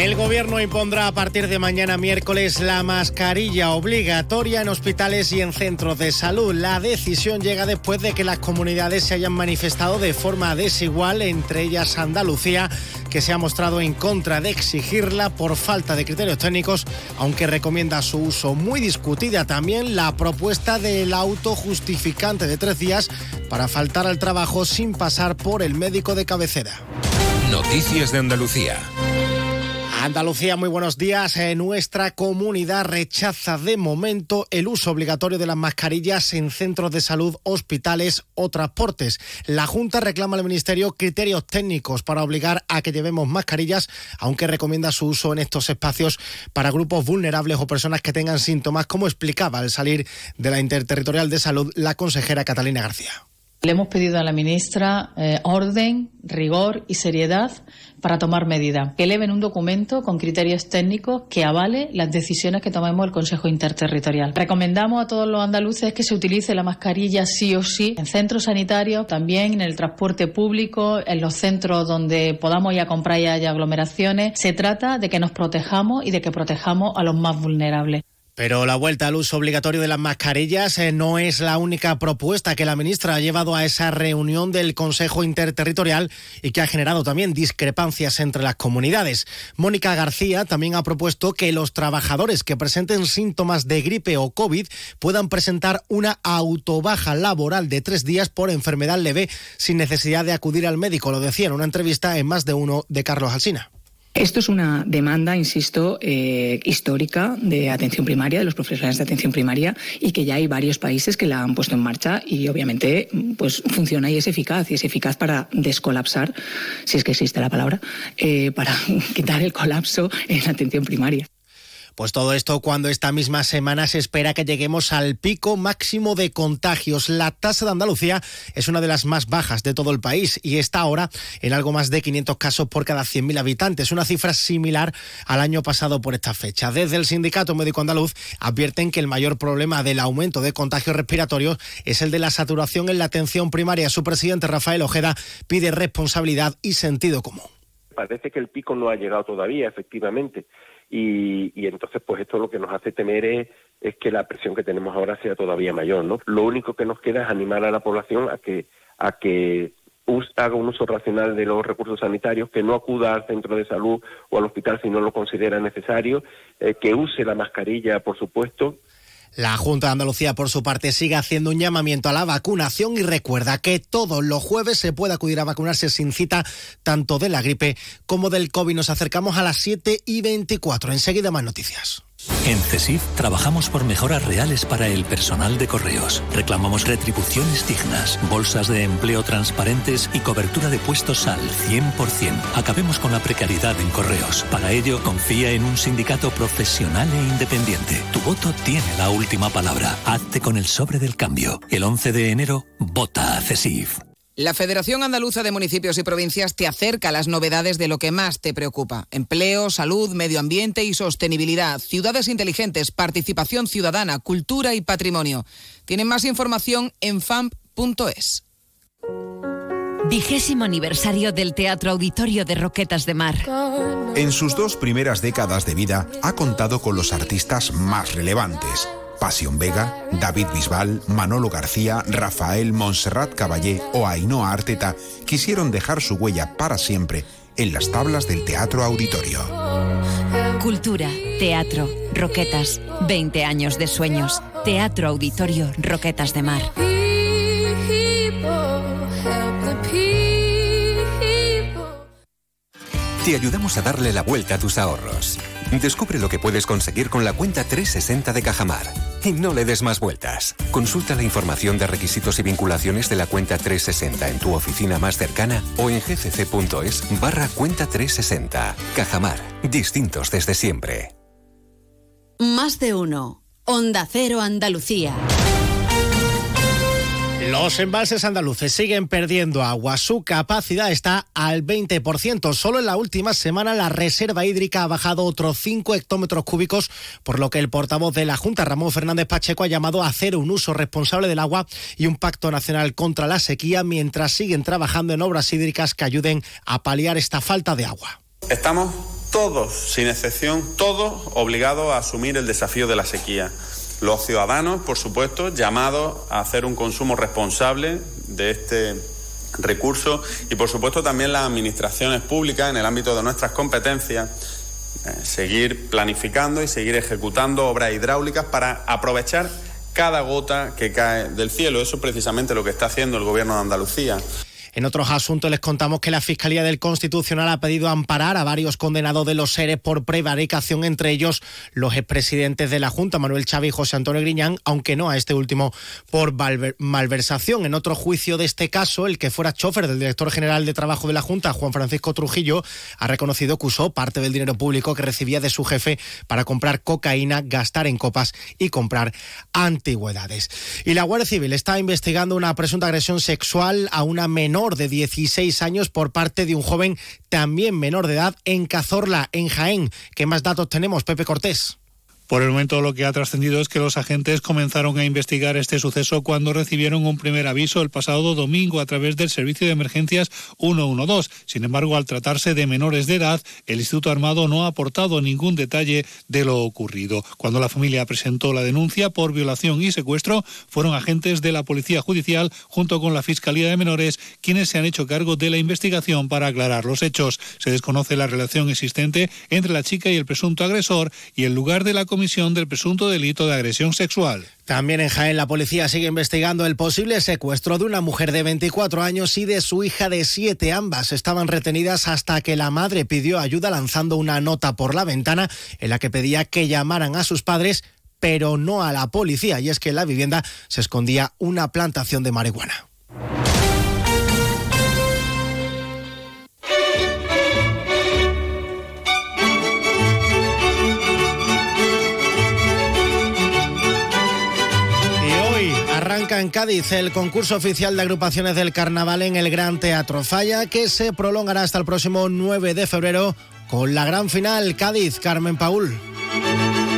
El gobierno impondrá a partir de mañana miércoles la mascarilla obligatoria en hospitales y en centros de salud. La decisión llega después de que las comunidades se hayan manifestado de forma desigual, entre ellas Andalucía, que se ha mostrado en contra de exigirla por falta de criterios técnicos, aunque recomienda su uso. Muy discutida también la propuesta del auto justificante de tres días para faltar al trabajo sin pasar por el médico de cabecera. Noticias de Andalucía. Andalucía, muy buenos días. Eh, nuestra comunidad rechaza de momento el uso obligatorio de las mascarillas en centros de salud, hospitales o transportes. La Junta reclama al Ministerio criterios técnicos para obligar a que llevemos mascarillas, aunque recomienda su uso en estos espacios para grupos vulnerables o personas que tengan síntomas, como explicaba al salir de la Interterritorial de Salud la consejera Catalina García. Le hemos pedido a la ministra eh, orden, rigor y seriedad para tomar medidas. Que eleven un documento con criterios técnicos que avale las decisiones que tomemos el Consejo Interterritorial. Recomendamos a todos los andaluces que se utilice la mascarilla sí o sí en centros sanitarios, también en el transporte público, en los centros donde podamos ir a comprar y haya aglomeraciones. Se trata de que nos protejamos y de que protejamos a los más vulnerables. Pero la vuelta al uso obligatorio de las mascarillas eh, no es la única propuesta que la ministra ha llevado a esa reunión del Consejo Interterritorial y que ha generado también discrepancias entre las comunidades. Mónica García también ha propuesto que los trabajadores que presenten síntomas de gripe o COVID puedan presentar una autobaja laboral de tres días por enfermedad leve sin necesidad de acudir al médico. Lo decía en una entrevista en más de uno de Carlos Alsina. Esto es una demanda, insisto, eh, histórica de atención primaria, de los profesionales de atención primaria, y que ya hay varios países que la han puesto en marcha y obviamente pues funciona y es eficaz, y es eficaz para descolapsar, si es que existe la palabra, eh, para quitar el colapso en la atención primaria. Pues todo esto cuando esta misma semana se espera que lleguemos al pico máximo de contagios. La tasa de Andalucía es una de las más bajas de todo el país y está ahora en algo más de 500 casos por cada 100.000 habitantes, una cifra similar al año pasado por esta fecha. Desde el Sindicato Médico Andaluz advierten que el mayor problema del aumento de contagios respiratorios es el de la saturación en la atención primaria. Su presidente Rafael Ojeda pide responsabilidad y sentido común. Parece que el pico no ha llegado todavía, efectivamente y, entonces pues esto lo que nos hace temer es, que la presión que tenemos ahora sea todavía mayor, ¿no? Lo único que nos queda es animar a la población a que a que haga un uso racional de los recursos sanitarios, que no acuda al centro de salud o al hospital si no lo considera necesario, eh, que use la mascarilla, por supuesto, la Junta de Andalucía, por su parte, sigue haciendo un llamamiento a la vacunación y recuerda que todos los jueves se puede acudir a vacunarse sin cita, tanto de la gripe como del COVID. Nos acercamos a las 7 y 24. Enseguida más noticias. En CESIF trabajamos por mejoras reales para el personal de correos. Reclamamos retribuciones dignas, bolsas de empleo transparentes y cobertura de puestos al 100%. Acabemos con la precariedad en correos. Para ello, confía en un sindicato profesional e independiente. Tu voto tiene la última palabra. Hazte con el sobre del cambio. El 11 de enero, vota a CESIF. La Federación Andaluza de Municipios y Provincias te acerca a las novedades de lo que más te preocupa. Empleo, salud, medio ambiente y sostenibilidad, ciudades inteligentes, participación ciudadana, cultura y patrimonio. Tienen más información en famp.es. Vigésimo aniversario del Teatro Auditorio de Roquetas de Mar. En sus dos primeras décadas de vida ha contado con los artistas más relevantes Pasión Vega, David Bisbal, Manolo García, Rafael Montserrat Caballé o Ainhoa Arteta quisieron dejar su huella para siempre en las tablas del Teatro Auditorio. Cultura, teatro, roquetas, 20 años de sueños. Teatro Auditorio Roquetas de Mar. Te ayudamos a darle la vuelta a tus ahorros. Descubre lo que puedes conseguir con la cuenta 360 de Cajamar. Y no le des más vueltas. Consulta la información de requisitos y vinculaciones de la cuenta 360 en tu oficina más cercana o en gcc.es barra cuenta 360. Cajamar. Distintos desde siempre. Más de uno. Onda Cero Andalucía. Los embalses andaluces siguen perdiendo agua. Su capacidad está al 20%. Solo en la última semana la reserva hídrica ha bajado otros 5 hectómetros cúbicos, por lo que el portavoz de la Junta, Ramón Fernández Pacheco, ha llamado a hacer un uso responsable del agua y un pacto nacional contra la sequía mientras siguen trabajando en obras hídricas que ayuden a paliar esta falta de agua. Estamos todos, sin excepción, todos obligados a asumir el desafío de la sequía los ciudadanos, por supuesto, llamados a hacer un consumo responsable de este recurso y, por supuesto, también las administraciones públicas en el ámbito de nuestras competencias, eh, seguir planificando y seguir ejecutando obras hidráulicas para aprovechar cada gota que cae del cielo. Eso es precisamente lo que está haciendo el Gobierno de Andalucía. En otros asuntos les contamos que la Fiscalía del Constitucional ha pedido amparar a varios condenados de los seres por prevaricación, entre ellos los expresidentes de la Junta, Manuel Chávez y José Antonio Griñán, aunque no a este último por malversación. En otro juicio de este caso, el que fuera chofer del director general de Trabajo de la Junta, Juan Francisco Trujillo, ha reconocido que usó parte del dinero público que recibía de su jefe para comprar cocaína, gastar en copas y comprar antigüedades. Y la Guardia Civil está investigando una presunta agresión sexual a una menor de 16 años por parte de un joven también menor de edad en Cazorla, en Jaén. ¿Qué más datos tenemos, Pepe Cortés? Por el momento lo que ha trascendido es que los agentes comenzaron a investigar este suceso cuando recibieron un primer aviso el pasado domingo a través del servicio de emergencias 112. Sin embargo, al tratarse de menores de edad, el Instituto Armado no ha aportado ningún detalle de lo ocurrido. Cuando la familia presentó la denuncia por violación y secuestro, fueron agentes de la Policía Judicial junto con la Fiscalía de Menores quienes se han hecho cargo de la investigación para aclarar los hechos. Se desconoce la relación existente entre la chica y el presunto agresor y el lugar de la comisión del presunto delito de agresión sexual. También en Jaén la policía sigue investigando el posible secuestro de una mujer de 24 años y de su hija de 7. Ambas estaban retenidas hasta que la madre pidió ayuda lanzando una nota por la ventana en la que pedía que llamaran a sus padres pero no a la policía y es que en la vivienda se escondía una plantación de marihuana. Arranca en Cádiz el concurso oficial de agrupaciones del carnaval en el Gran Teatro Falla, que se prolongará hasta el próximo 9 de febrero con la gran final Cádiz, Carmen Paul.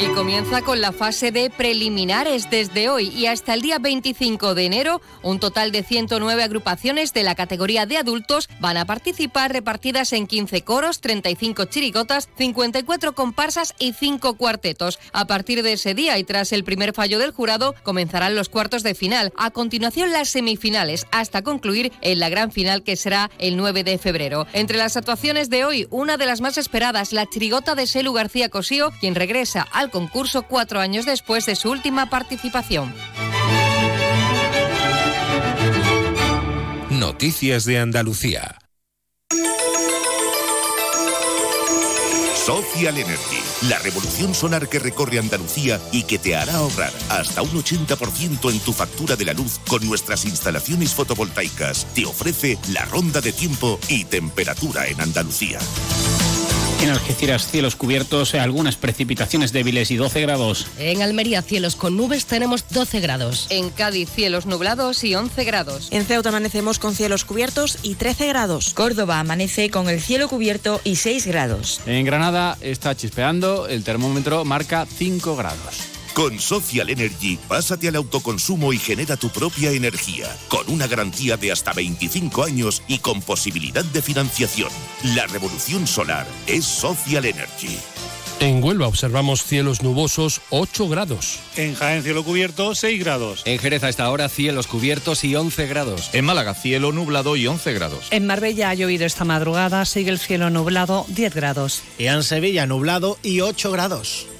Y comienza con la fase de preliminares desde hoy y hasta el día 25 de enero. Un total de 109 agrupaciones de la categoría de adultos van a participar repartidas en 15 coros, 35 chirigotas, 54 comparsas y 5 cuartetos. A partir de ese día y tras el primer fallo del jurado comenzarán los cuartos de final. A continuación las semifinales hasta concluir en la gran final que será el 9 de febrero. Entre las actuaciones de hoy, una de las más esperadas, la chirigota de Selu García Cosío, quien regresa al concurso cuatro años después de su última participación. Noticias de Andalucía. Social Energy, la revolución solar que recorre Andalucía y que te hará ahorrar hasta un 80% en tu factura de la luz con nuestras instalaciones fotovoltaicas. Te ofrece la ronda de tiempo y temperatura en Andalucía. En Algeciras, cielos cubiertos, algunas precipitaciones débiles y 12 grados. En Almería, cielos con nubes, tenemos 12 grados. En Cádiz, cielos nublados y 11 grados. En Ceuta amanecemos con cielos cubiertos y 13 grados. Córdoba amanece con el cielo cubierto y 6 grados. En Granada está chispeando, el termómetro marca 5 grados. Con Social Energy, pásate al autoconsumo y genera tu propia energía, con una garantía de hasta 25 años y con posibilidad de financiación. La revolución solar es Social Energy. En Huelva observamos cielos nubosos 8 grados. En Jaén cielo cubierto 6 grados. En Jerez a esta hora cielos cubiertos y 11 grados. En Málaga cielo nublado y 11 grados. En Marbella ha llovido esta madrugada, sigue el cielo nublado 10 grados. Y en Sevilla nublado y 8 grados.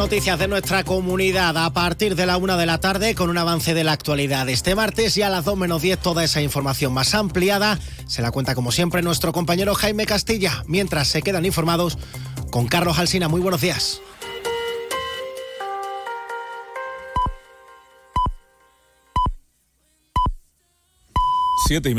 noticias de nuestra comunidad a partir de la una de la tarde con un avance de la actualidad. Este martes y a las 2 menos 10 toda esa información más ampliada se la cuenta como siempre nuestro compañero Jaime Castilla, mientras se quedan informados con Carlos Alsina. Muy buenos días. Siete